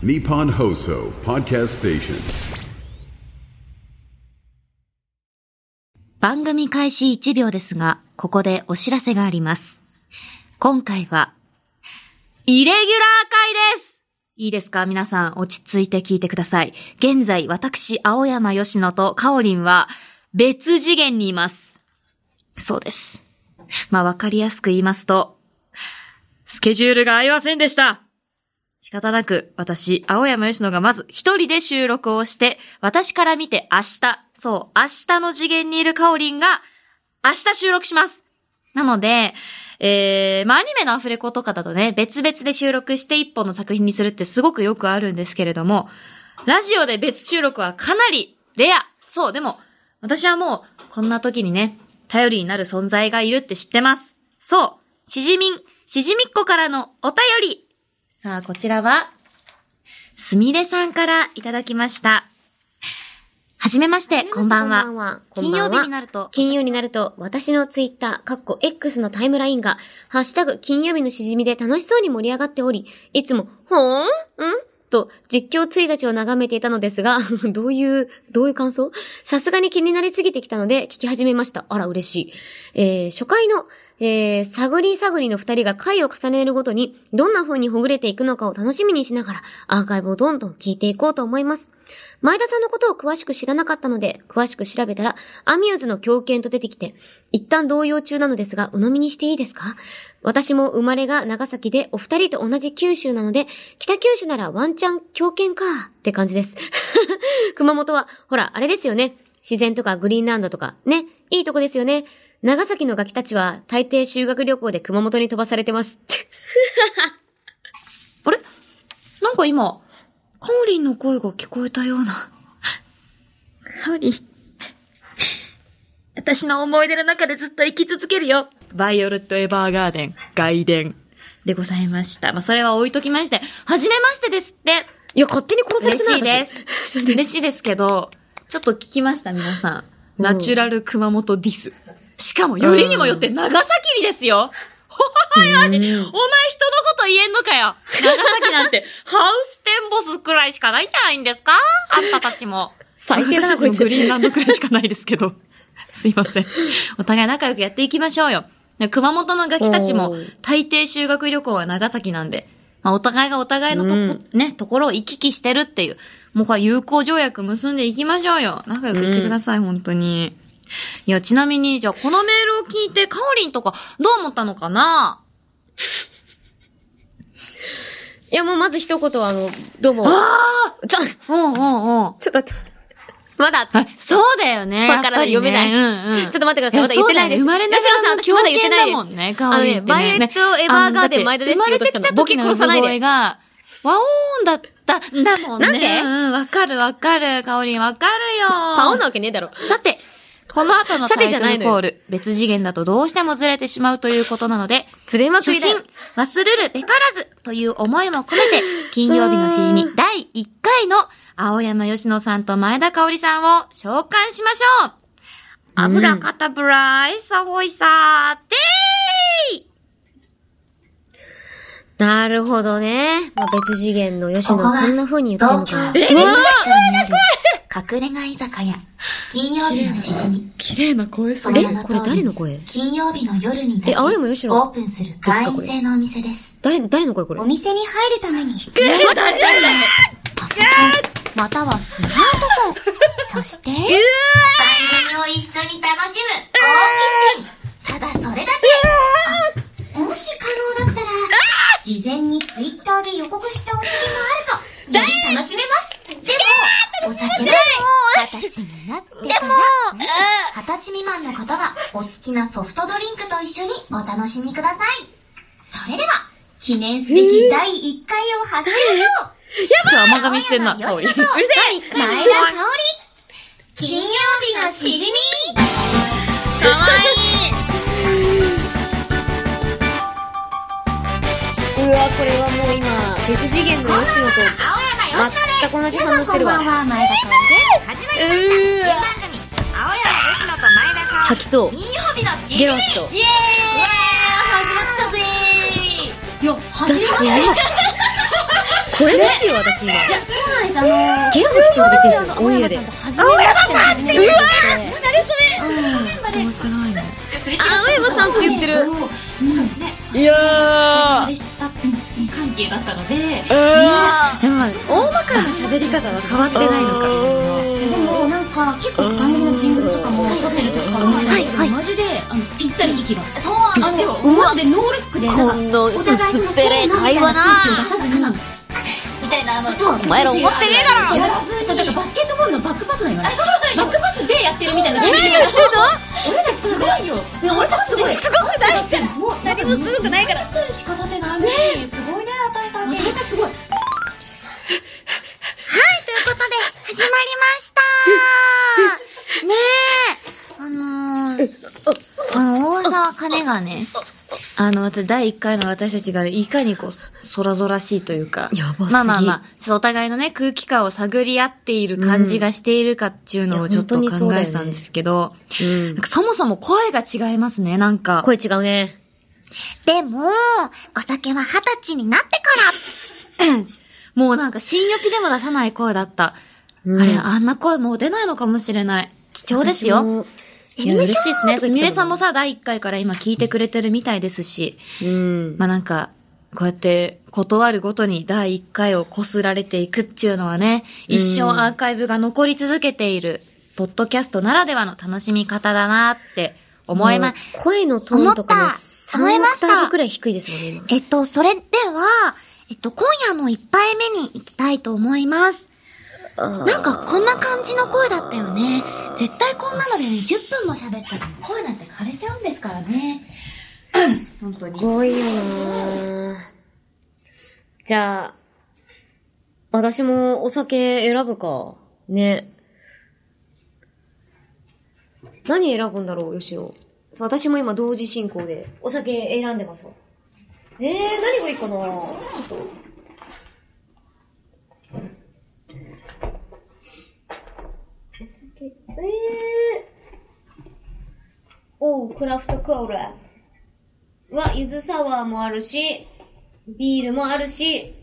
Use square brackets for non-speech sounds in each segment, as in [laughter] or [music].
Nippon Hoso Podcast Station. 番組開始1秒ですが、ここでお知らせがあります。今回は、イレギュラー会ですいいですか？皆さん、落ち着いて聞いてください。現在、私、青山吉野とカオリンは、別次元にいます。そうです。まあ、わかりやすく言いますと、スケジュールが合いませんでした仕方なく、私、青山吉野がまず一人で収録をして、私から見て明日、そう、明日の次元にいるカオリンが、明日収録します。なので、えー、まあ、アニメのアフレコとかだとね、別々で収録して一本の作品にするってすごくよくあるんですけれども、ラジオで別収録はかなりレア。そう、でも、私はもう、こんな時にね、頼りになる存在がいるって知ってます。そう、しじみん、しじみっこからのお便り。さあ、こちらは、すみれさんからいただきました。はじめまして、こんばんは。こんばんは金曜日になると、金曜になると、私のツイッター、かっこ X のタイムラインが、ハッシュタグ金曜日のしじみで楽しそうに盛り上がっており、いつも、ほーん？ん？と、実況ツイたちを眺めていたのですが、[laughs] どういう、どういう感想？さすがに気になりすぎてきたので、聞き始めました。あら、嬉しい。えー、初回の、えー、探り探りの二人が回を重ねるごとに、どんな風にほぐれていくのかを楽しみにしながら、アーカイブをどんどん聞いていこうと思います。前田さんのことを詳しく知らなかったので、詳しく調べたら、アミューズの狂犬と出てきて、一旦動揺中なのですが、鵜呑みにしていいですか？私も生まれが長崎で、お二人と同じ九州なので、北九州ならワンチャン狂犬か、って感じです。[laughs] 熊本は、ほら、あれですよね。自然とかグリーンランドとか、ね、いいとこですよね。長崎のガキたちは、大抵修学旅行で熊本に飛ばされてます。[laughs] あれ？なんか今、カオリンの声が聞こえたような。カオリン。私の思い出の中でずっと生き続けるよ。バイオレット・エヴァーガーデン、外伝でございました。まあ、それは置いときまして、はじめましてですって。いや、勝手に殺されて嬉ないしいです。[laughs] 嬉しいですけど、ちょっと聞きました、皆さんナチュラル熊本ディス。しかも、よりにもよって長崎にですよ。ほはいはい。お前人のこと言えんのかよ。長崎なんて、ハウステンボスくらいしかないんじゃないんですか？あんたたちも。最低だな私たちもこいつグリーンランドくらいしかないですけど。[laughs] すいません。お互い仲良くやっていきましょうよ。熊本のガキたちも大抵修学旅行は長崎なんで、まあ、お互いがお互いのとこ、うんね、ところを行き来してるっていう、もうこれ友好条約結んでいきましょうよ。仲良くしてください、本当に。いや、ちなみに、じゃあこのメールを聞いて、カオリンとかどう思ったのかな？[laughs] いや、もうまず一言あの、どうも。あちょ、あうんうんうん。ちょっと待って。まだ、あそうだよね。わからない読めないうんうん。ちょっと待ってくださいまだ言ってないです生まれながらの私まだ言ってないでもんね、カオリンってね。あのねバイオレットエヴァーガーデン前田ですって言おうとしたのボケ殺さないでボケが、ワオーンだったんだもんね。なんで？うん、わかるわかる。カオリンわかるよ。パオなわけねえだろ。さて、この後のさタイトルコール、別次元だとどうしてもずれてしまうということなので、ずれまく初心り忘れるべからずという思いも込めて、[laughs] 金曜日のしじみ第1回の青山吉野さんと前田香織さんを召喚しましょう。油かたぶらいさほいさーてーい。なるほどね。まあ、別次元の吉野こんな風に言ってんの東か。京うわにある隠れ家居酒屋。金曜日のしじみ。綺麗な声そのえ？これ誰の声？金曜日の夜にだけえ青山吉野オープンする会員制のお店です。誰、誰の声これ？お店に入るために必要なパソコンまたはスマートフォン。そして番組を一緒に楽しむ好奇心ただそれだけ。あもし可能だったら事前にツイッターで予告したお酒もあると [laughs] より楽しめます。でもお酒は二十歳になってから二十歳未満の方はお好きなソフトドリンクと一緒にお楽しみください。それでは記念すべき第1回を始めましょう。ちょ、甘噛みしてんな、香り。うるせえ。前田香織。金曜日のしじみ。かわうわ、これはもう今、別次元の吉野と、全く同じ反応してるわ吐きそう。イエーイ始まったぜーいや、始めましたね。声ですよ、私今。いや、そうなんです。あのゲラ吐きそうで出てるんですよ、オンエアで。初めましての初めまして。面白いね。あ、青山さんって言ってる。そううん。ね、いやでした。うん関係だったので、でも、大まかな喋り方は変わってないのか。でもなんか結構番組のジングルとかも撮ってる時から思ったんですけど、はいはい。マジであのぴったり息が。そうなんですよマジでノールックでなんかお互いその薄っぺらい会話な。空気を出さずにみたいなあのそうお前ら思ってねえだろ。そうだからそうだからバスケットボールのバックパスが今バックパスでやってるみたいな感じ。で俺たちすごいよいや俺たちすごいすごくない？ってもう何もすごくないから。10分しか経ってないのにすごいね私たち私たちすごい。ということで、始まりました。[laughs] ねえ、あのー、あの、大沢かねがね、あの、私、第1回の私たちがいかにこう、空空しいというか。やばすぎまあまあまあ、ちょっとお互いのね、空気感を探り合っている感じがしているかっていうのうんをちょっと考えてたんですけど、うんなんかそもそも声が違いますね、なんか。声違うね。でも、お酒は二十歳になってから、[laughs] もうなんか新予備でも出さない声だった。うんあれ、あんな声もう出ないのかもしれない。貴重ですよ。いや、嬉しいですね。すみれさんもさ、第1回から今聞いてくれてるみたいですし。うん。まあなんか、こうやって、断るごとに第1回をこすられていくっていうのはね、一生アーカイブが残り続けている、ポッドキャストならではの楽しみ方だなって思います。声のトーンとかも思った3思いましたオクターブくらい低いですもんね、今。えっと、それでは、えっと、今夜の一杯目に行きたいと思います。なんかこんな感じの声だったよね。絶対こんなのでね、10分も喋ったら声なんて枯れちゃうんですからね。本当にす。ごいよなじゃあ、私もお酒選ぶか。ね。何選ぶんだろう、吉野。私も今同時進行でお酒選んでますわ。えー、何がいいかなちょっと。お酒、えー。おう、クラフトコーラ。は、ゆずサワーもあるし、ビールもあるし、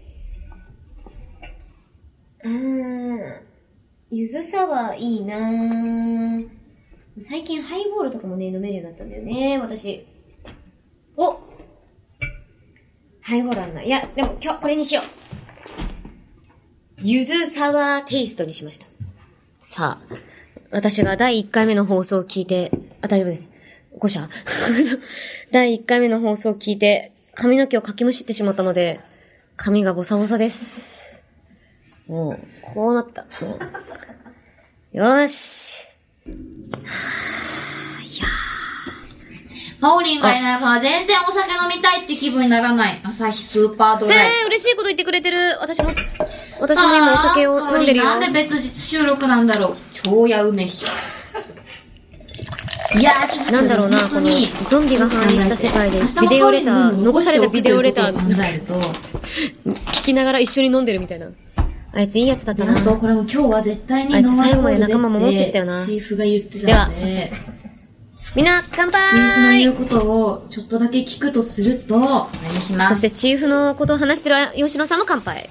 うーん、ゆずサワーいいなぁ。最近ハイボールとかもね、飲めるようになったんだよね、私。おハイボールあるな。いや、でも今日これにしよう。ゆずサワーテイストにしました。さあ、私が第1回目の放送を聞いて、あ、大丈夫です。5社？[laughs] 第1回目の放送を聞いて、髪の毛をかきむしってしまったので、髪がボサボサです。もう、こうなった。もうよーし。パオリンがいないから全然お酒飲みたいって気分にならない。朝日スーパードライ。えー、嬉しいこと言ってくれてる。私も、私も今お酒を飲んでるよ。なんで別日収録なんだろう。超や梅っしょ。いやー、ちょっとなんだろうな、この本当に、ゾンビが繁栄した世界で、ビデオレター、残されたビデオレター、考えると、聞きながら一緒に飲んでるみたいな。あいついいやつだったな。であと、これも今日は絶対にあいつノンアルコールで最後まで仲間守ってったよなチーフが言ってたんで、みんな、乾チーフの言う杯ことをちょっとだけ聞くとすると、お願いします。そしてチーフのことを話してる吉野さんも乾杯。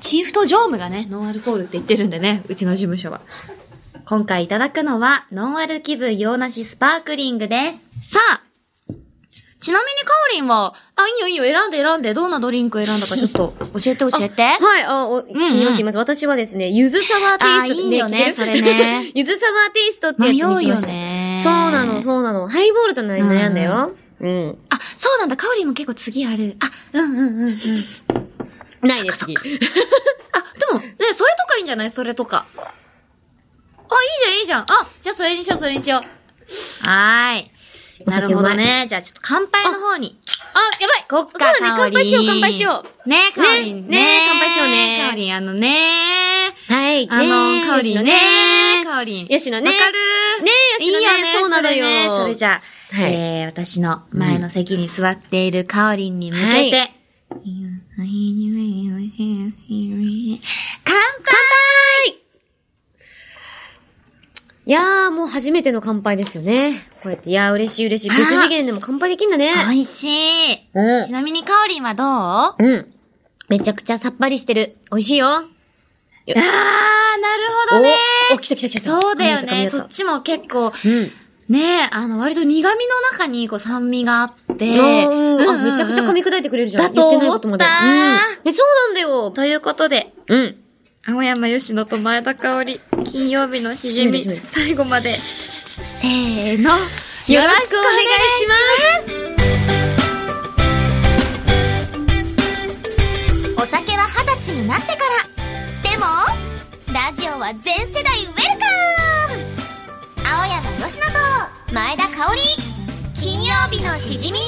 チーフと常務がね、ノンアルコールって言ってるんでね、うちの事務所は。今回いただくのは、ノンアル気分洋梨スパークリングです。さあ、ちなみにカオリンは、あ、いいよいいよ、選んで選んで、どんなドリンク選んだかちょっと教えて教えて。はい、あ、お、ん言います言います。私はですね、ゆずサワーテイストあいいよねそれねゆずサワーテイストってやつにしました。迷うよねそうなの、そうなの。ハイボールと悩んだよ。うん。あ、そうなんだ、カオリンも結構次ある。あ、うんうんうんうん。ないです、次。あ、でも、ね、それとかいいんじゃない？それとか。あ、いいじゃん、いいじゃん。あ、じゃあそれにしよう、それにしよう。はーい。なるほどね。じゃあちょっと乾杯の方に。あ、やばい。こっか、そうだね、乾杯しよう、乾杯しよう。ねえ、かおりん。ねね乾杯しようね。かおりん、あのね。はい、あの、ねかおりんねね。かおり。ん。吉野ね。わかる？ねえ吉野ねいいよね、そうなのよ。それじゃあ、はい。えー、私の前の席に座っているかおりんに向けて、はい。乾杯いやー、もう初めての乾杯ですよね。こうやって、いやー、嬉しい嬉しい。別次元でも乾杯できんだね。美味しい。うんちなみにかおりんはどう？うん。めちゃくちゃさっぱりしてる。美味しいよ。あー、なるほどね。お、お、来た来た来た来た。そうだよね。そっちも結構、うん。ねあの、割と苦味の中にこう酸味があって。うんあ、めちゃくちゃ噛み砕いてくれるじゃん。だと思った言ってないことまで。うん。え、そうなんだよ。ということで、うん。青山吉野と前田香織、金曜日のしじみ最後まで、せーの、よろしくお願いします。お酒は二十歳になってから。でも、ラジオは全世代ウェルカム。青山吉野と前田香織金曜日のしじみ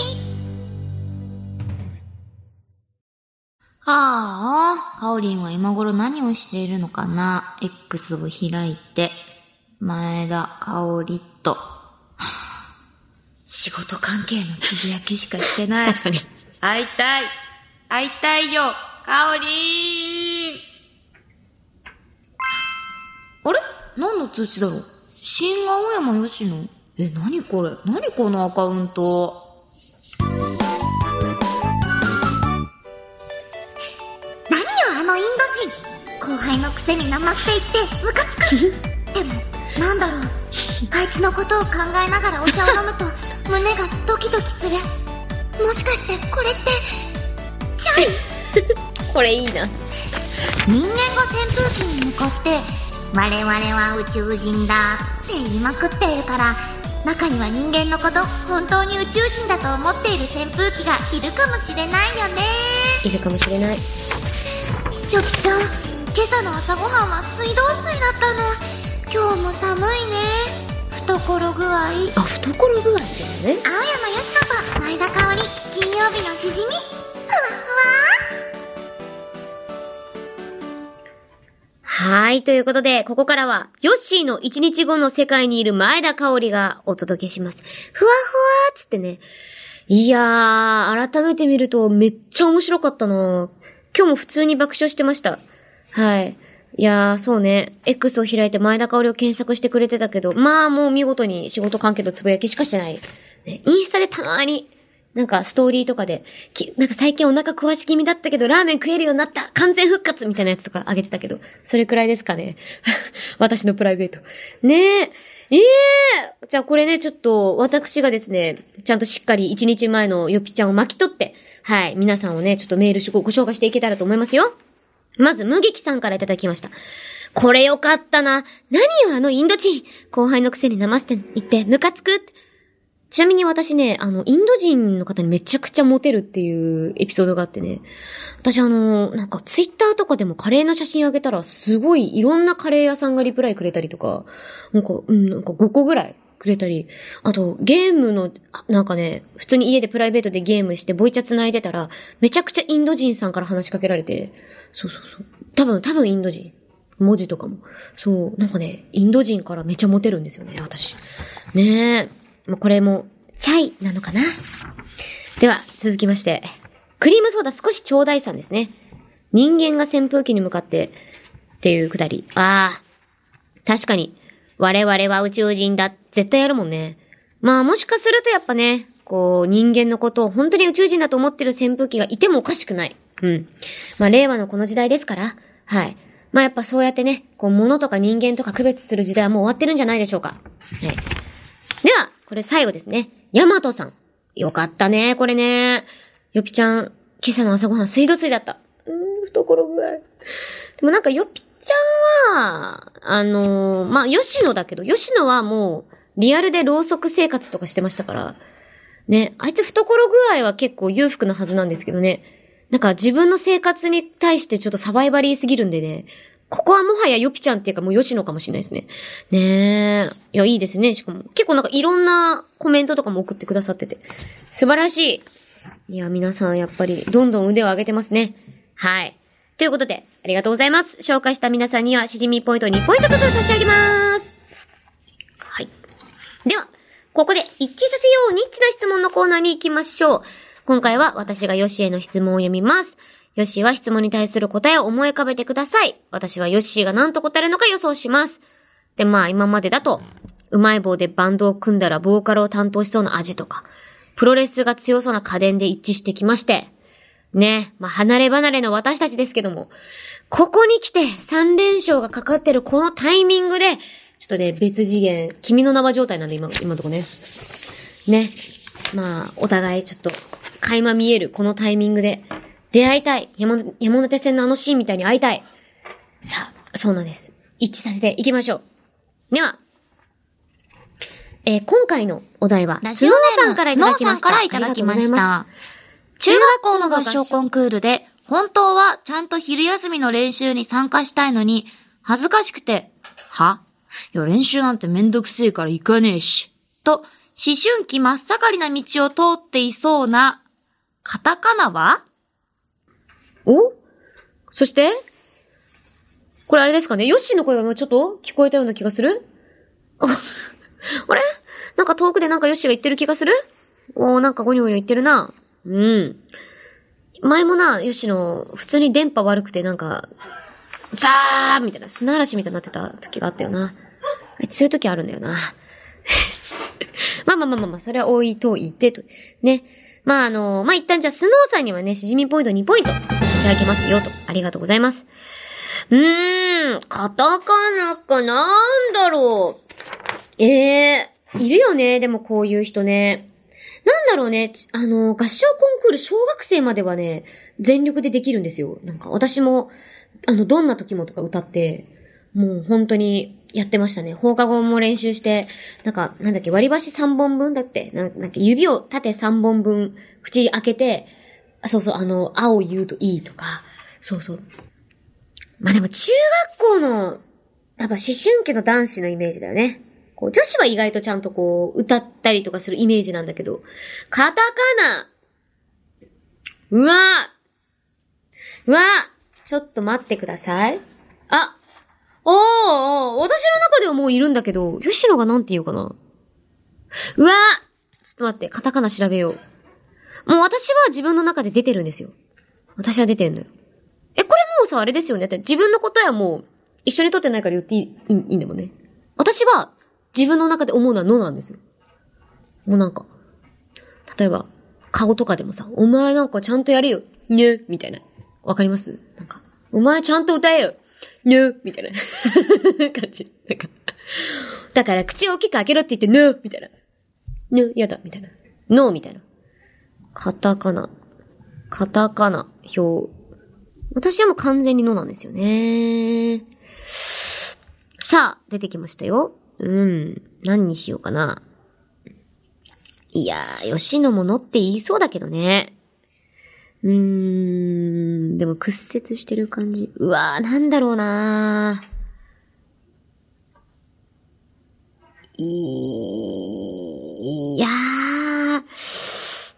ああ、かおりんは今頃何をしているのかな ?X を開いて、前田香織と、仕事関係のつぶやきしかしてない。確かに。会いたい。会いたいよ、かおりん。あれ？何の通知だろう？新青山吉野え、何これ？何このアカウント？輩のくせにナマスて言ってムカつくでもなんだろうあいつのことを考えながらお茶を飲むと胸がドキドキするもしかしてこれってチャイこれいいな。人間が扇風機に向かって我々は宇宙人だって言いまくっているから中には人間のこと本当に宇宙人だと思っている扇風機がいるかもしれないよねいるかもしれない。よきちゃん今朝の朝ごはんは水道水だったの今日も寒いね懐具合青山よあ、懐具合だよね。しのと前田香織金曜日のしじみふわはい。ということで、ここからは、ヨッシーの一日後の世界にいる前田香織がお届けします。ふわふわーっつってね。いやー、改めて見るとめっちゃ面白かったな今日も普通に爆笑してました。はい。いやー、そうね。X を開いて前田香織を検索してくれてたけど、まあもう見事に仕事関係のつぶやきしかしてない。ね、インスタでたまに、なんかストーリーとかで、きなんか最近お腹壊し気味だったけど、ラーメン食えるようになった完全復活みたいなやつとかあげてたけど、それくらいですかね。[laughs] 私のプライベート。ねえ。ええーじゃあこれね、ちょっと私がですね、ちゃんとしっかり一日前のよぴちゃんを巻き取って、はい、皆さんをね、ちょっとメールご紹介していけたらと思いますよ。まず、無劇さんからいただきました。これよかったな。何よ、あのインド人。後輩のくせにナマステ言って、ムカつく。ちなみに私ね、あの、インド人の方にめちゃくちゃモテるっていうエピソードがあってね。私あの、なんかツイッターとかでもカレーの写真あげたら、すごいいろんなカレー屋さんがリプライくれたりとか、なんか、うん、なんか5個ぐらいくれたり、あと、ゲームの、なんかね、普通に家でプライベートでゲームしてボイチャ繋いでたら、めちゃくちゃインド人さんから話しかけられて、そうそうそう。多分、多分インド人。文字とかも。そう、なんかね、インド人からめちゃモテるんですよね、私。ねえ。まあ、これも、チャイなのかな？では、続きまして。クリームソーダ少しちょうだいさんですね。人間が扇風機に向かって、っていうくだり。ああ。確かに。我々は宇宙人だ。絶対やるもんね。まあもしかするとやっぱね、こう、人間のことを本当に宇宙人だと思ってる扇風機がいてもおかしくない。うん。まあ令和のこの時代ですから。はい。まあやっぱそうやってね、こう物とか人間とか区別する時代はもう終わってるんじゃないでしょうか。はい。では、これ最後ですね。ヤマトさん。よかったね、これね。よぴちゃん、今朝の朝ごはん水道水だった。うーん、懐具合。でもなんかよぴちゃんは、あのーまあ、吉野だけど、吉野はもう、リアルでろうそく生活とかしてましたから、ね、あいつ懐具合は結構裕福なはずなんですけどね。なんか自分の生活に対してちょっとサバイバリーすぎるんでね、ここはもはやよぴちゃんっていうかもう吉野かもしれないですね。ねえ。いや、いいですね。しかも、結構なんかいろんなコメントとかも送ってくださってて。素晴らしい。いや、皆さんやっぱりどんどん腕を上げてますね。はい。ということで、ありがとうございます。紹介した皆さんには、しじみポイント2ポイントずつ差し上げます。はい。では、ここで一致させようニッチな質問のコーナーに行きましょう。今回は私がヨシへの質問を読みます。ヨッシーは質問に対する答えを思い浮かべてください。私はヨッシーが何と答えるのか予想します。で、まあ今までだと、うまい棒でバンドを組んだらボーカルを担当しそうな味とか、プロレスが強そうな家電で一致してきまして、ね、まあ、離れ離れの私たちですけども、ここに来て3連勝がかかってるこのタイミングで、ちょっとね、別次元、君の名は状態なんで、今、今のとこね。ね。まあ、お互いちょっと、垣間見えるこのタイミングで、出会いたい。山手山手線のあのシーンみたいに会いたい。さあ、そうなんです。一致させていきましょう。では、えー今回のお題は、スノーさんからいただきました。スノーさんからいただきました。中学校の合唱コンクールで、本当はちゃんと昼休みの練習に参加したいのに、恥ずかしくて、は？いや、練習なんてめんどくせえから行かねえし。と、思春期真っ盛りな道を通っていそうな、カタカナは？お？そして？これあれですかね？ヨッシーの声がもうちょっと聞こえたような気がする？ああれ？なんか遠くでなんかヨッシーが言ってる気がする？おー、なんかゴニョゴニョ言ってるな。うん。前もな、ヨッシーの、普通に電波悪くてなんか、ザーみたいな、砂嵐みたいになってた時があったよな。そういう時あるんだよな。[laughs] まあまあまあまあまあ、それは置いといてと。ね。まああの、まあ一旦じゃあスノーさんにはね、しじみポイント2ポイント差し上げますよと。ありがとうございます。うーん、カタカナかなんだろう。ええいるよね、でもこういう人ね。なんだろうね、あの、合唱コンクール小学生まではね、全力でできるんですよ。なんか私も、あの、どんな時もとか歌って、もう本当にやってましたね。放課後も練習して、なんか、なんだっけ、割り箸3本分だって、なんなんか指を縦3本分口開けて、そうそう、あの、青言うといいとか、そうそう。まあでも中学校の、やっぱ思春期の男子のイメージだよね。こう女子は意外とちゃんとこう、歌ったりとかするイメージなんだけど、カタカナうわうわちょっと待ってください。あおーおー私の中ではもういるんだけど、吉野がなんて言うかなうわちょっと待って、カタカナ調べよう。もう私は自分の中で出てるんですよ。私は出てんのよ。え、これもうさ、あれですよね。って自分の答えはもう、一緒に取ってないから言っていい、いいんだもんね。私は、自分の中で思うのはのなんですよ。もうなんか、例えば、顔とかでもさ、お前なんかちゃんとやれよ。ねみたいな。わかります？なんか、お前ちゃんと歌えよ。ねみたいな [laughs] 感じ。なんか、だから口を大きく開けろって言って、ねみたいな。ねやだ、みたいな。ノーみたいな。カタカナ。カタカナ、表。私はもう完全にのなんですよね。さあ、出てきましたよ。うん。何にしようかな。いやー、吉野ものって言いそうだけどね。うーん。でも屈折してる感じ。うわー、なんだろうないやー。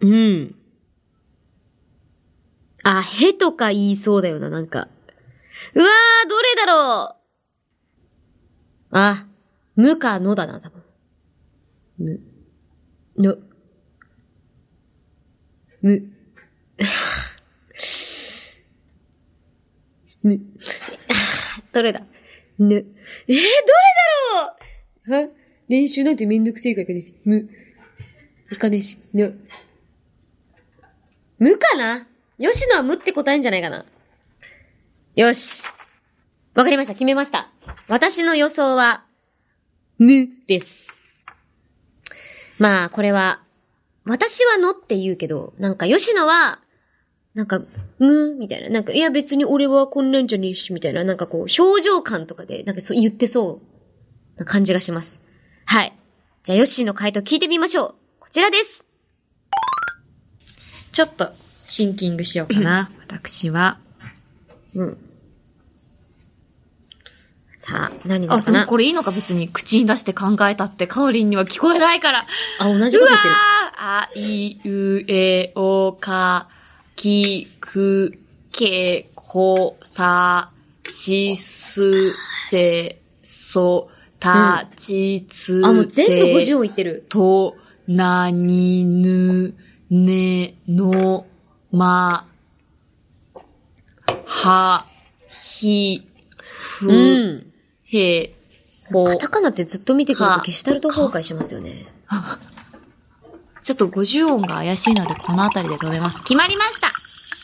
うん。あ、へとか言いそうだよな、なんか。うわー、どれだろうあ、むかのだな、多分。む、の、む、[laughs] む、どれだ？ぬ、えー、どれだろう？は？練習なんてめんどくせえからいかねえし、む、いかねえし、ぬ、むかな？吉野はむって答えんじゃないかな。よし。わかりました。決めました。私の予想は、むです。まあ、これは、私はのって言うけど、なんか吉野は、なんか、むみたいな。なんか、いや別に俺はこんなんじゃねえし、みたいな。なんかこう、表情感とかで、なんかそう言ってそうな感じがします。はい。じゃあ、ヨッシーの回答聞いてみましょう。こちらです。ちょっと、シンキングしようかな。[laughs] 私は。うん。さあ、何なあ、のかな？でもこれいいのか別に口に出して考えたって、カオリンには聞こえないから。あ、同じこと言ってる。あいうえおかきくけこさしすせそたちつあ、もう全部て50音言ってる。となにぬねのまはひふうん。へほカタカナってずっと見てくるとかゲシュタルト崩壊しますよね。ちょっと50音が怪しいので、この辺りで止めます。決まりました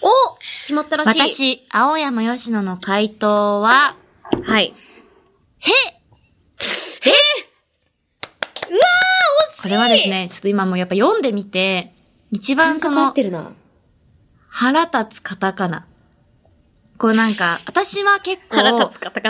お決まったらしい。私、青山吉野の回答は、はい。へこれはですね、ちょっと今もうやっぱ読んでみて、一番その。腹立つカタカナ。こうなんか、私は結構、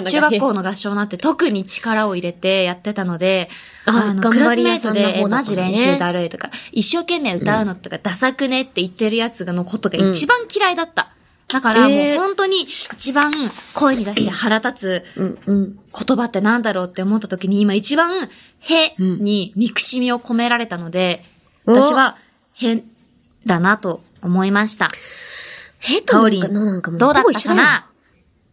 中学校の合唱なんて特に力を入れてやってたので、あの、クラスメイトで、マジ練習だるいとか、一生懸命歌うのとか、ダサくねって言ってるやつのことが一番嫌いだった。だからもうえー本当に一番声に出して腹立つ。言葉ってなんだろうって思った時に今一番、へに憎しみを込められたので、お私は、へだなと思いました。へとなんか、かおりん、なんかもう、どうだったかな？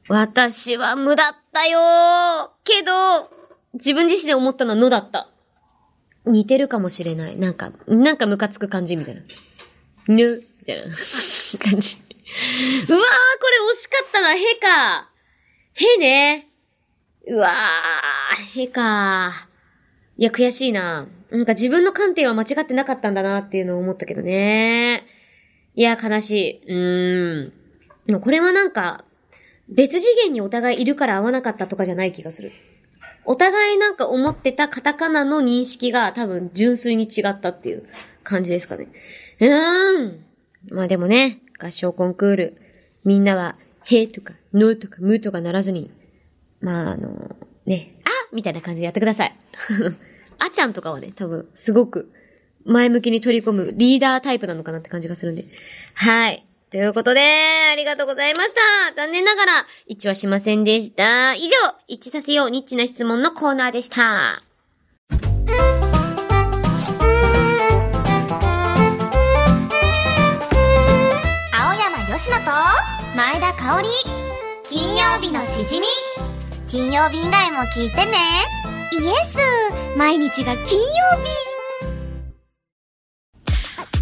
私は無だったよーけど、自分自身で思ったのはのだった。似てるかもしれない。なんか、なんかムカつく感じみたいな。ぬ、みたいな [laughs] 感じ。うわー、これ惜しかったな、へか。へね。うわー、へか。いや、悔しいな。なんか自分の観点は間違ってなかったんだなっていうのを思ったけどね。いや、悲しい。うーん。でもこれはなんか、別次元にお互いいるから合わなかったとかじゃない気がする。お互いなんか思ってたカタカナの認識が多分純粋に違ったっていう感じですかね。うーん。まあでもね、合唱コンクール、みんなは、へとか、のとか、むとかならずに、まああの、ね、あみたいな感じでやってください。[laughs] あちゃんとかはね、多分、すごく、前向きに取り込むリーダータイプなのかなって感じがするんで。はい。ということで、ありがとうございました。残念ながら、一致はしませんでした。以上、一致させようニッチな質問のコーナーでした。青山よしと前田香織金曜日のしじみ金曜日以外も聞いてねイエス毎日が金曜日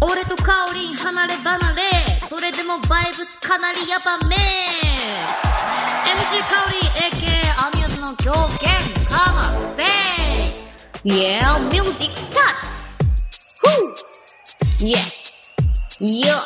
俺とカオリン離れ離れそれでもバイブスかなりやばめ MC カオリン AK アミューズの狂犬かませ Yeah, music start! Whoo! Yeah! Yeah!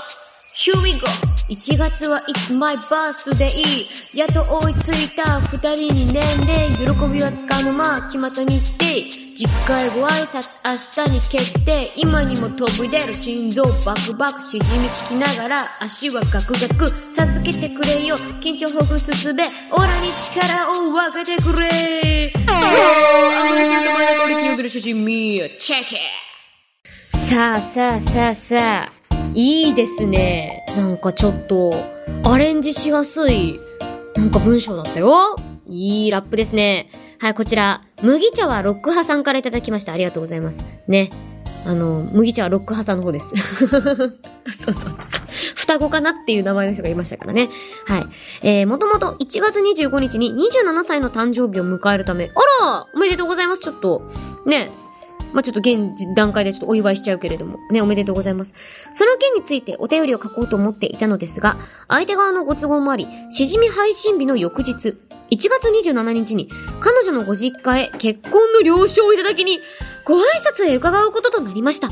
Here we go! 1月は It's my birthday! やっと追いついた二人に年齢喜びはつかの間決まった日程実家へご挨拶明日に決定。今にも飛び出る心臓バクバクしじみ聞きながら足はガクガク。授けてくれよ。緊張ほぐすすべ。オラに力を分けてくれ。さあさあさあさあいいですねなんかちょっとアレンジしやすいなんか文章だったよいいラップですねはい、こちら、麦茶はロック派さんからいただきました。ありがとうございます。ね。あの、麦茶はロック派さんの方です。[laughs] そうそう。双子かなっていう名前の人がいましたからね。はい。えー、もともと1月25日に27歳の誕生日を迎えるため、あらおめでとうございます、ちょっと。ね。まあ、ちょっと現段階でちょっとお祝いしちゃうけれども。ね、おめでとうございます。その件についてお便りを書こうと思っていたのですが、相手側のご都合もあり、しじみ配信日の翌日、1月27日に、彼女のご実家へ結婚の了承をいただきに、ご挨拶へ伺うこととなりました。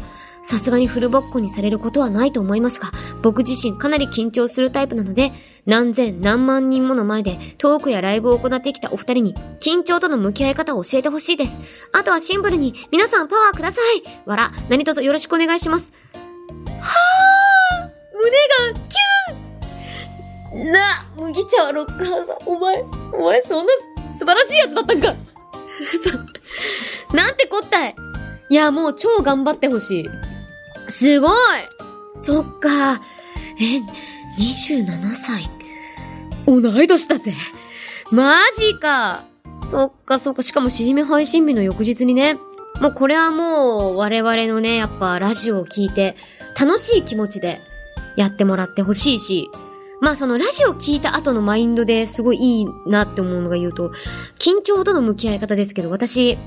さすがにフルボッコにされることはないと思いますが、僕自身かなり緊張するタイプなので、何千何万人もの前でトークやライブを行ってきたお二人に、緊張との向き合い方を教えてほしいです。あとはシンプルに、皆さんパワーくださいわら、何卒よろしくお願いします。はぁ胸がキュンな、麦茶はロックハウさん、お前、お前そんな素晴らしいやつだったんか。[laughs] なんてこったい。いや、もう超頑張ってほしい。すごいそっか。え、27歳。同い年だぜ。マジか。そっかそっか。しかもしじみ配信日の翌日にね。もうこれはもう我々のね、やっぱラジオを聞いて楽しい気持ちでやってもらってほしいし、まあそのラジオ聞いた後のマインドですごいいいなって思うのが言うと、緊張との向き合い方ですけど、私、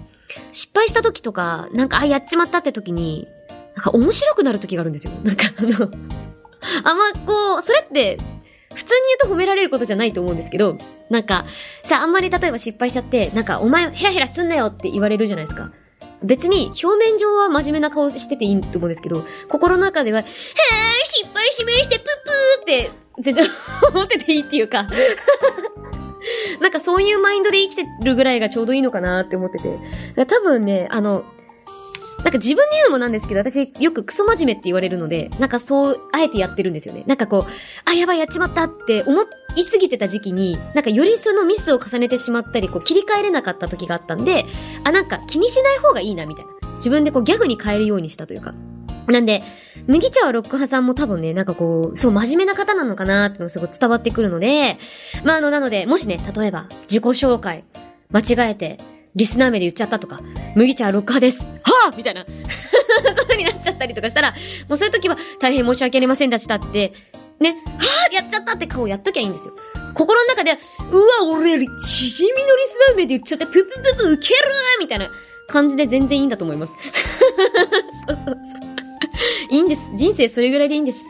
失敗した時とか、なんか、あ、やっちまったって時に、なんか面白くなる時があるんですよ。なんかあの、あんまこう、それって、普通に言うと褒められることじゃないと思うんですけど、なんか、さ、あんまり例えば失敗しちゃって、なんか、お前ヘラヘラすんなよって言われるじゃないですか。別に表面上は真面目な顔してていいと思うんですけど、心の中では、へー、失敗しまして、プップーって、全然思ってていいっていうか、[laughs] なんかそういうマインドで生きてるぐらいがちょうどいいのかなって思ってて。多分ね、あの、なんか自分で言うのもなんですけど、私よくクソ真面目って言われるので、なんかそう、あえてやってるんですよね。なんかこう、あ、やばい、やっちまったって思いすぎてた時期に、なんかよりそのミスを重ねてしまったり、こう切り替えれなかった時があったんで、あ、なんか気にしない方がいいな、みたいな。自分でこうギャグに変えるようにしたというか。なんで、麦茶はロック派さんも多分ね、なんかこう、そう真面目な方なのかなってのがすごい伝わってくるので、まああの、なので、もしね、例えば、自己紹介、間違えて、リスナー名で言っちゃったとか、麦茶はロック派です。はぁみたいな [laughs] ことになっちゃったりとかしたら、もうそういう時は大変申し訳ありませんでしたって、ね、はぁやっちゃったって顔やっときゃいいんですよ。心の中で、うわ、俺より、しじみのリスナー名で言っちゃった、ププププ、ウケるみたいな感じで全然いいんだと思います。[laughs] そうそうそう。いいんです。人生それぐらいでいいんです。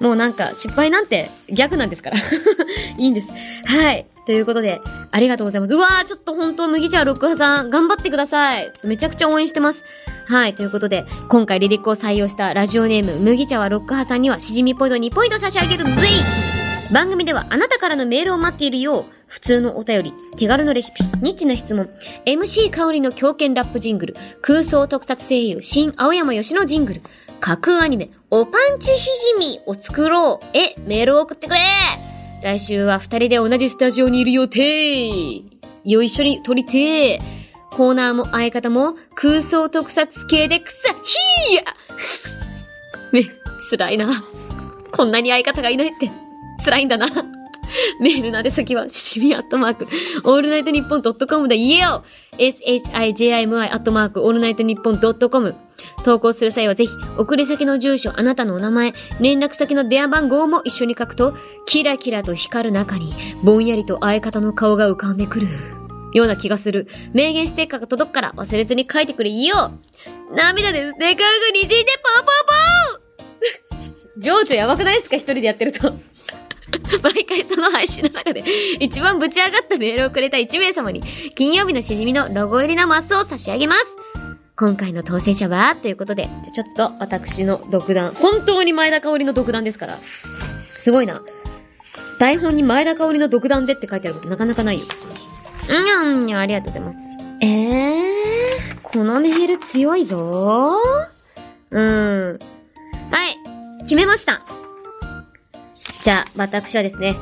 もうなんか、失敗なんてギャグなんですから。[laughs] いいんです。はい。ということで、ありがとうございます。うわー、ちょっと本当麦茶ロック派さん、頑張ってください。ちょっとめちゃくちゃ応援してます。はい。ということで、今回リリックを採用したラジオネーム、麦茶はロック派さんには、しじみポイント2ポイント差し上げるぜい番組ではあなたからのメールを待っているよう、普通のお便り、手軽のレシピ、ニッチな質問、MC 香りの狂犬ラップジングル、空想特撮声優、新青山吉野ジングル、架空アニメ、おパンチしじみを作ろう。え、メールを送ってくれ来週は二人で同じスタジオにいる予定よ、一緒に撮りてーコーナーも相方も空想特撮系でくさ、ひーや [laughs] め、辛いな。こんなに相方がいないって、辛いんだな。[laughs] メールの宛先は、しみアットマーク、オールナイトニッポンドットコムで言えよ !shijimi アットマーク、オールナイトニッポンドットコム。投稿する際はぜひ、送り先の住所、あなたのお名前、連絡先の電話番号も一緒に書くと、キラキラと光る中に、ぼんやりと相方の顔が浮かんでくる。ような気がする。名言ステッカーが届くから忘れずに書いてくれよ涙でステッカーが滲んでポーポーポー [laughs] 情緒やばくないですか？一人でやってると。[laughs] 毎回その配信の中で一番ぶち上がったメールをくれた1名様に金曜日のしじみのロゴ入りのマスを差し上げます。今回の当選者は？ということで、ちょっと私の独断。本当に前田香織の独断ですから。すごいな。台本に前田香織の独断でって書いてあることなかなかないよ。うん、うん、ありがとうございます。えー、このメール強いぞうん。はい、決めました。じゃあ、私はですね、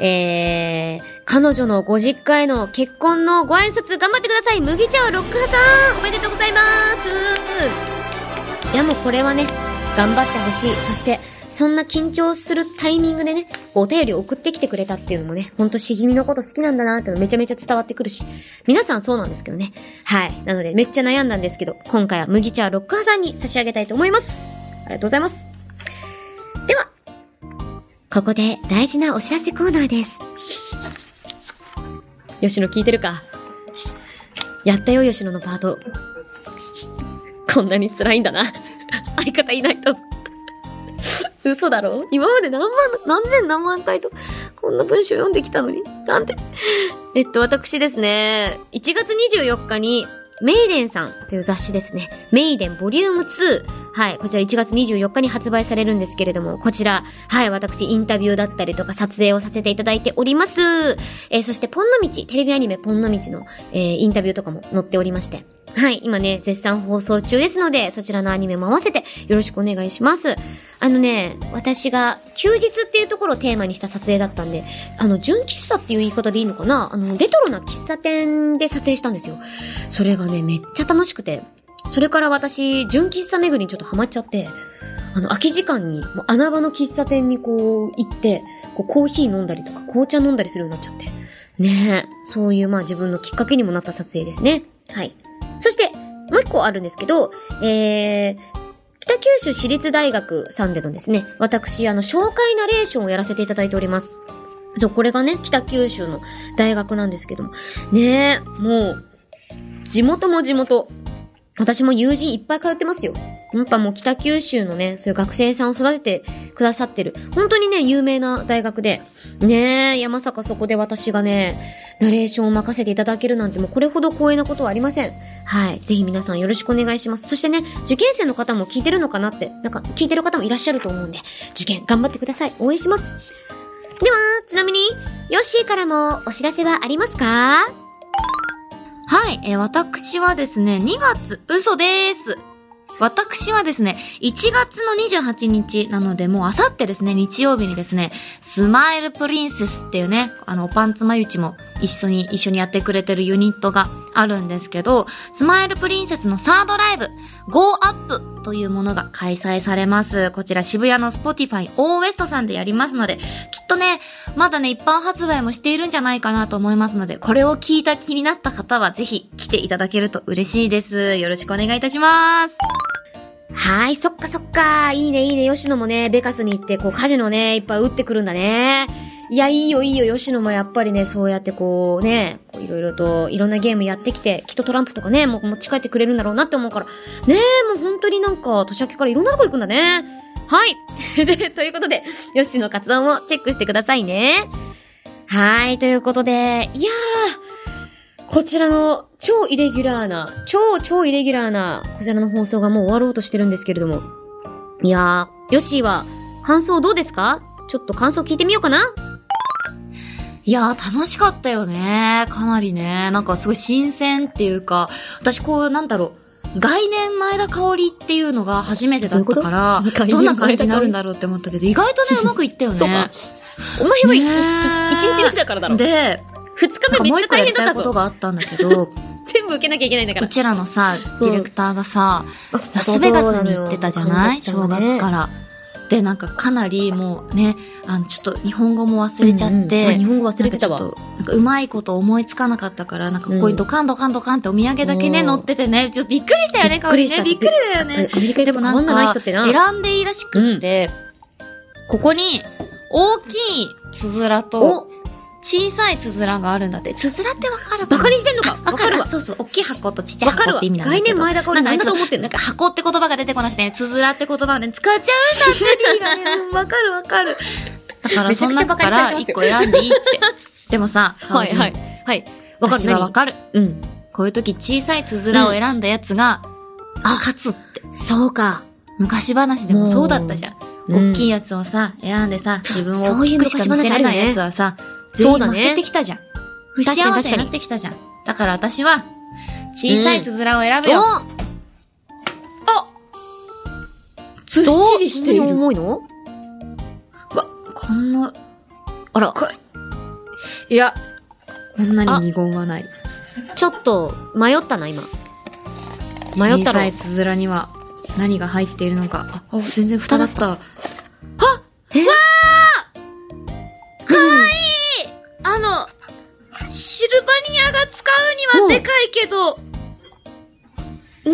えー、彼女のご実家への結婚のご挨拶頑張ってください麦茶はロック派さんおめでとうございますいやもうこれはね、頑張ってほしい。そして、そんな緊張するタイミングでね、お便り送ってきてくれたっていうのもね、ほんとしじみのこと好きなんだなってのめちゃめちゃ伝わってくるし、皆さんそうなんですけどね。はい。なのでめっちゃ悩んだんですけど、今回は麦茶ロック派さんに差し上げたいと思います。ありがとうございます。ここで大事なお知らせコーナーです。吉野聞いてるか？やったよ、吉野のパート。こんなに辛いんだな。相方いないと。嘘だろ？今まで何万、何千何万回と、こんな文章読んできたのに。なんでえっと、私ですね、1月24日に、メイデンさんという雑誌ですね。メイデンボリューム2。はい。こちら1月24日に発売されるんですけれども、こちら、はい。私、インタビューだったりとか撮影をさせていただいております。えーそして、ポンの道、テレビアニメポンの道の、えーインタビューとかも載っておりまして。はい。今ね、絶賛放送中ですので、そちらのアニメも合わせてよろしくお願いします。あのね、私が休日っていうところをテーマにした撮影だったんで、あの、純喫茶っていう言い方でいいのかな？あの、レトロな喫茶店で撮影したんですよ。それがね、めっちゃ楽しくて。それから私、純喫茶巡りにちょっとハマっちゃって、あの、空き時間に、もう穴場の喫茶店にこう、行って、こう、コーヒー飲んだりとか、紅茶飲んだりするようになっちゃって。ねえ、そういう、まあ自分のきっかけにもなった撮影ですね。はい。そして、もう一個あるんですけど、えー、北九州市立大学さんでのですね、私、あの、紹介ナレーションをやらせていただいております。そう、これがね、北九州の大学なんですけども。ねえ、もう、地元も地元。私も友人いっぱい通ってますよ。やっぱもう北九州のね、そういう学生さんを育ててくださってる、本当にね、有名な大学で、ねえ、いやまさかそこで私がね、ナレーションを任せていただけるなんてもうこれほど光栄なことはありません。はい。ぜひ皆さんよろしくお願いします。そしてね、受験生の方も聞いてるのかなって、なんか聞いてる方もいらっしゃると思うんで、受験頑張ってください。応援します。では、ちなみに、ヨッシーからもお知らせはありますか？はい、えー私はですね、2月、嘘でーす。私はですね、1月の28日なので、もうあさってですね、日曜日にですね、スマイルプリンセスっていうね、あの、おパンツまゆちも一緒に、一緒にやってくれてるユニットがあるんですけど、スマイルプリンセスのサードライブ、Go Up というものが開催されます。こちら渋谷の Spotify O West さんでやりますので、きっとね、まだね、一般発売もしているんじゃないかなと思いますので、これを聞いた気になった方はぜひ来ていただけると嬉しいです。よろしくお願いいたします。はい、そっかそっか。いいね、いいね。吉野もね、ベガスに行って、こう、カジノね、いっぱい打ってくるんだね。いや、いいよ、いいよ。吉野もやっぱりね、そうやってこう、ね、いろいろと、いろんなゲームやってきて、きっとトランプとかね、もう持ち帰ってくれるんだろうなって思うから。ねえ、もう本当になんか、年明けからいろんなとこ行くんだね。はい。[laughs] ということで、吉野の活動もチェックしてくださいね。はい、ということで、いやー、こちらの超イレギュラーな、超超イレギュラーな、こちらの放送がもう終わろうとしてるんですけれども。いやー、ヨッシーは、感想どうですか？ちょっと感想聞いてみようかないやー、楽しかったよね。かなりね。なんかすごい新鮮っていうか、私こう、なんだろう。概念前田香織っていうのが初めてだったからどんな感じになるんだろうって思ったけど、意外とね、うまくいったよね。[laughs] そうかお前は、一日目だからだろ。で、二日目めっちゃ大変だったもう一個やりたいことぞ。があったんだけど、[laughs] 全部受けなきゃいけないんだからう。ちらのさ、ディレクターがさ、ラスベガスに行ってたじゃない？正月から。で、なんかかなりもうね、あの、ちょっと日本語も忘れちゃって、うんうんあ日本語忘れてたわなんかちょっと、なんかうまいこと思いつかなかったから、なんかここにドカンドカンドカンってお土産だけね、うん載っててね、ちょっとびっくりしたよね、びっくりね。びっくりだよね。アメリカ行くと変わんない人ってな。選んでいいらしくって、ここに、大きいつづらとお、小さいつづらがあるんだって。つづらってわかるバカにしてんのか？わかるわ。そうそう。大きい箱とちっちゃい箱って意味なんだけど。概念前田香織何だと思ってんのなんか箱って言葉が出てこなくて、つづらって言葉をね、使っちゃうんだって [laughs] わかるわかる。だからその中から一個選んでいいって。[laughs] でもさ、はいはい。はい。わかる私はわかる。うん。こういう時小さいつづらを選んだやつが、あ、勝つって。そうか。昔話でもそうだったじゃん。うん大きいやつをさ、選んでさ、自分を大きくしか見せれないやつはさ、全員負そうだねけてきたじゃん。不確かに確かに幸せになってきたじゃん。だから私は、小さいつづらを選ぶよ。おずっどうしりしている。重いの？わ、こんな、あら、こいや、こんなに二言はない。ちょっと、迷ったな、今。迷ったろ小さ。いつづらには何が入っているのか。あ、あ全然蓋だった。え？あの、シルバニアが使うにはでかいけど、人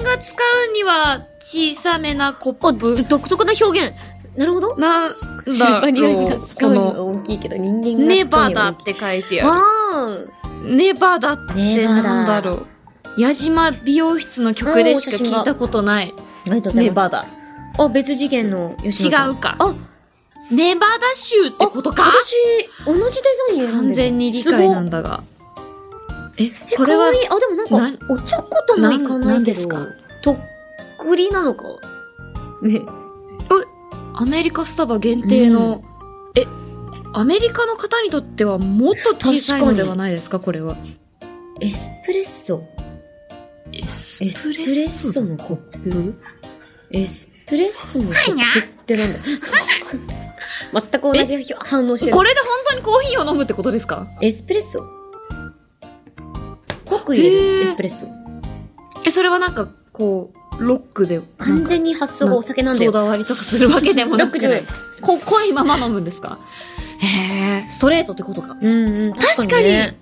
間が使うには小さめなコお、ップ。ず独特な表現。なるほど。なシルバニアが使うのはこ大きいけど、人間が使うバ。ダって書いてある。わネバダってなんだろう。矢島美容室の曲でしか聞いたことない。ネバダ。あ、別次元の吉野違うかあ、ネバダ州ってことか？私、同じデザイン完全に理解なんだが。え、え、これはかわいい。あ、でもなんか、おちょこともいかなないんですか、とっくりなのか？ね。アメリカスタバ限定の、え、アメリカの方にとってはもっと小さいのではないですか？これは。エスプレッソ？エスエスプレッソのコップ？エスプレッソのコップってなんだ？[laughs] 全く同じ反応してる。これで本当にコーヒーを飲むってことですか？エスプレッソ濃く入れるエスプレッソ。え、それはなんか、こう、ロックで。完全に発想がお酒なんだよ。ソーダ割りとかするわけでもなく。ロックじゃない。こ、濃いまま飲むんですか？へえ、ストレートってことか。うんうん。確かにね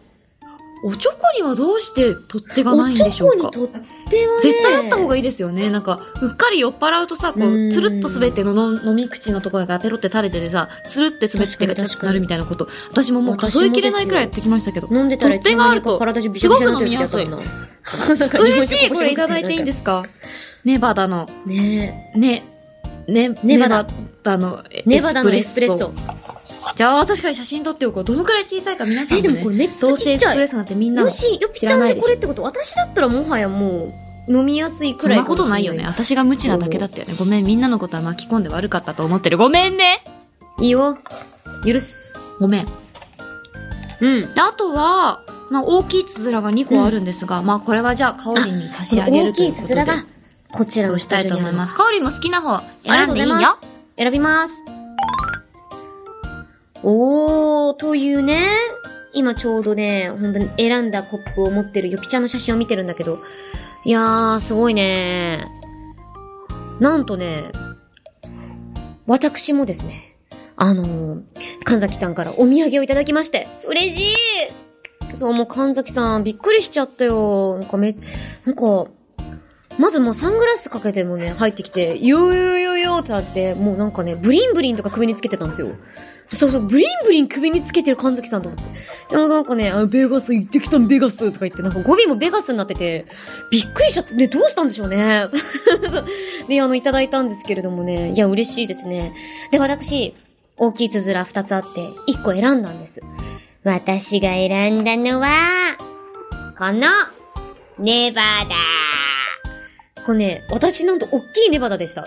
おちょこにはどうして取っ手がないんでしょうか？おちょこにとってはね。絶対あった方がいいですよね。なんか、うっかり酔っ払うとさ、こうつるっと滑ってのの飲み口のところがペロって垂れててさ、スルって滑って確かにガチャってなるみたいなこと。私ももう数えきれないくらいやってきましたけど。飲んでたら取っ手があると体中びしょびしょになってる時あったもんな。なんか日本嬉しい酒これいただいていいんですすか？ネバダの、ねね、ね、ネバダダのエネバダのエスプレッソ。。じゃあ、確かに写真撮っておこう。どのくらい小さいか皆さんも、ね。えでもこれめっちゃちっちゃいどうせエスプレッソなんてみんなのよし、よぴちゃんでこれってこと私だったらもはやもう、飲みやすいくらいそんなことないよね。私が無知なだけだったよね。ごめん、みんなのことは巻き込んで悪かったと思ってる。ごめんねいいよ。許す。ごめん。うん。で、あとは、まあ、大きいつづらが2個あるんですが、まあ、これはじゃあ、かおりんに差し上げるということで。大きいつづらが、こちらのそうしたいと思います。スかおりんも好きな方選でいいよ。選びます。おー、というね、今ちょうどね、本当に選んだコップを持ってるよぴちゃんの写真を見てるんだけど、いやー、すごいね。なんとね、私もですね、あのー、神崎さんからお土産をいただきまして、嬉しいそう、もう神崎さん、びっくりしちゃったよ。なんかめ、なんか、まずもうサングラスかけてもね、入ってきて、よーよーよーよーってなって、もうなんかね、ブリンブリンとか首につけてたんですよ。そうそう、ブリンブリン首につけてる神崎さんと思って。でもなんかね、あベガス行ってきたんベガスとか言って、なんか語尾もベガスになってて、びっくりしちゃって、ね、どうしたんでしょうね。[laughs] で、あの、いただいたんですけれどもね、いや、嬉しいですね。で、私、大きいつづら二つあって、一個選んだんです。私が選んだのは、この、ネバダ。これね、私なんと大きいネバダでした。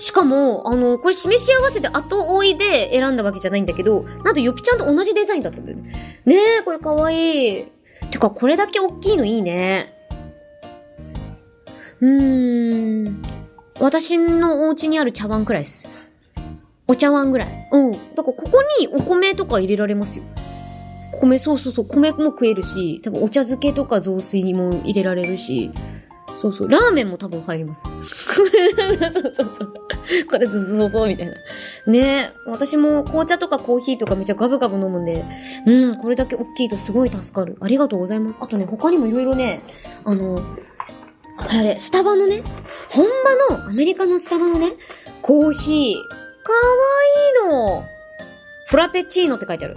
しかも、あの、これ示し合わせて後追いで選んだわけじゃないんだけど、なんとヨピちゃんと同じデザインだったんだよね。ねえ、これかわいい。てか、これだけ大きいのいいね。うーん。私のお家にある茶碗くらいです。お茶碗ぐらい。うん。だからここにお米とか入れられますよ。米、そうそうそう、米も食えるし、多分お茶漬けとか雑炊にも入れられるし、そうそう、ラーメンも多分入ります。これ、そうそう。これずずそうそうみたいな。ね、私も紅茶とかコーヒーとかめっちゃガブガブ飲むんで、うん、これだけ大きいとすごい助かる。ありがとうございます。あとね、他にもいろいろね、あの、あれあれ、スタバのね、本場の、アメリカのスタバのね、コーヒー、かわいいの。フラペチーノって書いてある。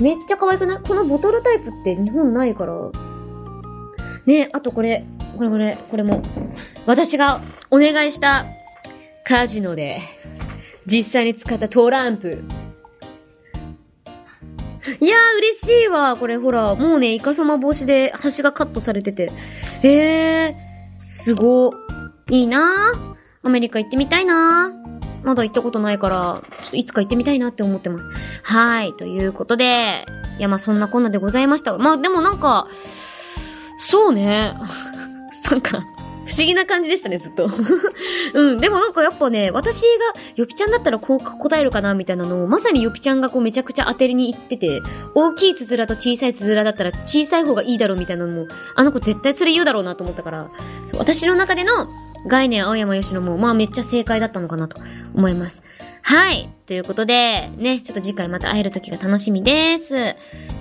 めっちゃ可愛くない？このボトルタイプって日本ないから。ねあとこれ、これこれ、これも。私がお願いしたカジノで実際に使ったトランプ。いやー嬉しいわ。これほら、もうね、イカサマ防止で端がカットされてて。えー、すご。いいなーアメリカ行ってみたいなーまだ行ったことないから、ちょっといつか行ってみたいなって思ってます。はい。ということで、いや、まあそんなこんなでございました。まあでもなんか、そうね。なんか、不思議な感じでしたね、ずっと。[laughs] うん。でもなんかやっぱね、私が、ヨピちゃんだったらこう答えるかな、みたいなのを、まさにヨピちゃんがこうめちゃくちゃ当てりに行ってて、大きいつづらと小さいつづらだったら小さい方がいいだろうみたいなのも、あの子絶対それ言うだろうなと思ったから、私の中での概念青山吉野も、まあめっちゃ正解だったのかなと思います。はい。ということで、ね、ちょっと次回また会える時が楽しみです。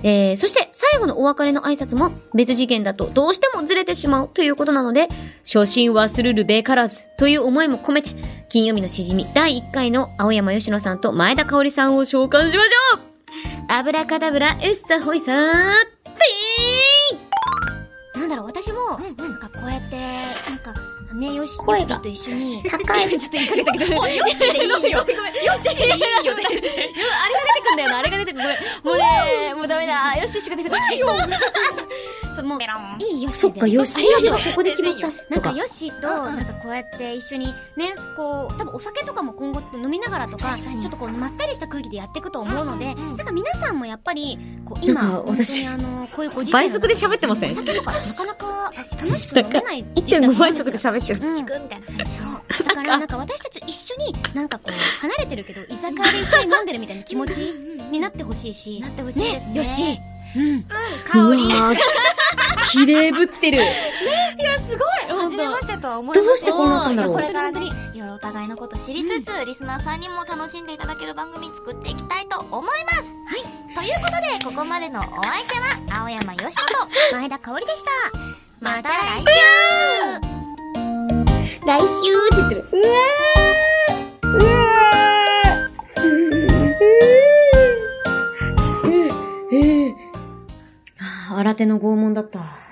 えー、そして最後のお別れの挨拶も別次元だとどうしてもずれてしまうということなので、初心忘るるべからずという思いも込めて、金曜日のしじみ第1回の青山吉野さんと前田香織さんを召喚しましょうアブラカダブラエッサホイサーてなんだろう、私も、なんかこうやって、なんか、ね、よし、声がと一緒に、高い。[laughs] ちょっと言いかけたけど。もうよしでいいよ。よしでいい [laughs] よ。あれが出てくんだよな、あれが出てくる。ごめん。もうね、もうダメだ。よししか出てこないよ。そう、もう、いいよ。そっか、よし。がここで決まった。なんか、ヨッシーと、なんかこうやって一緒に、ね、こう、多分お酒とかも今後飲みながらとか、ちょっとこう、まったりした空気でやっていくと思うので、なんか皆さんもやっぱり、こう、今、なんか本当私にあの、こういうご時世倍速で喋ってませんお酒とかなかなか楽しく飲めない時期だと1.5倍思うんですよ速で喋ってる。うん、みたいなそう。だからなんか。私たち一緒になんかこう離れてるけど居酒屋で一緒に飲んでるみたいな気持ちになってほしいしなってほしいですねよしうん香り。[laughs] 綺麗ぶってる。[laughs] 初めましてとは思います。どうしてこうなったんだろう。これからねいろいろお互いのこと知りつつ、リスナーさんにも楽しんでいただける番組作っていきたいと思います。はい。ということで、ここまでのお相手は、青山よしと、前田香織でした。また来週。来週。って言ってる。新手の拷問だった。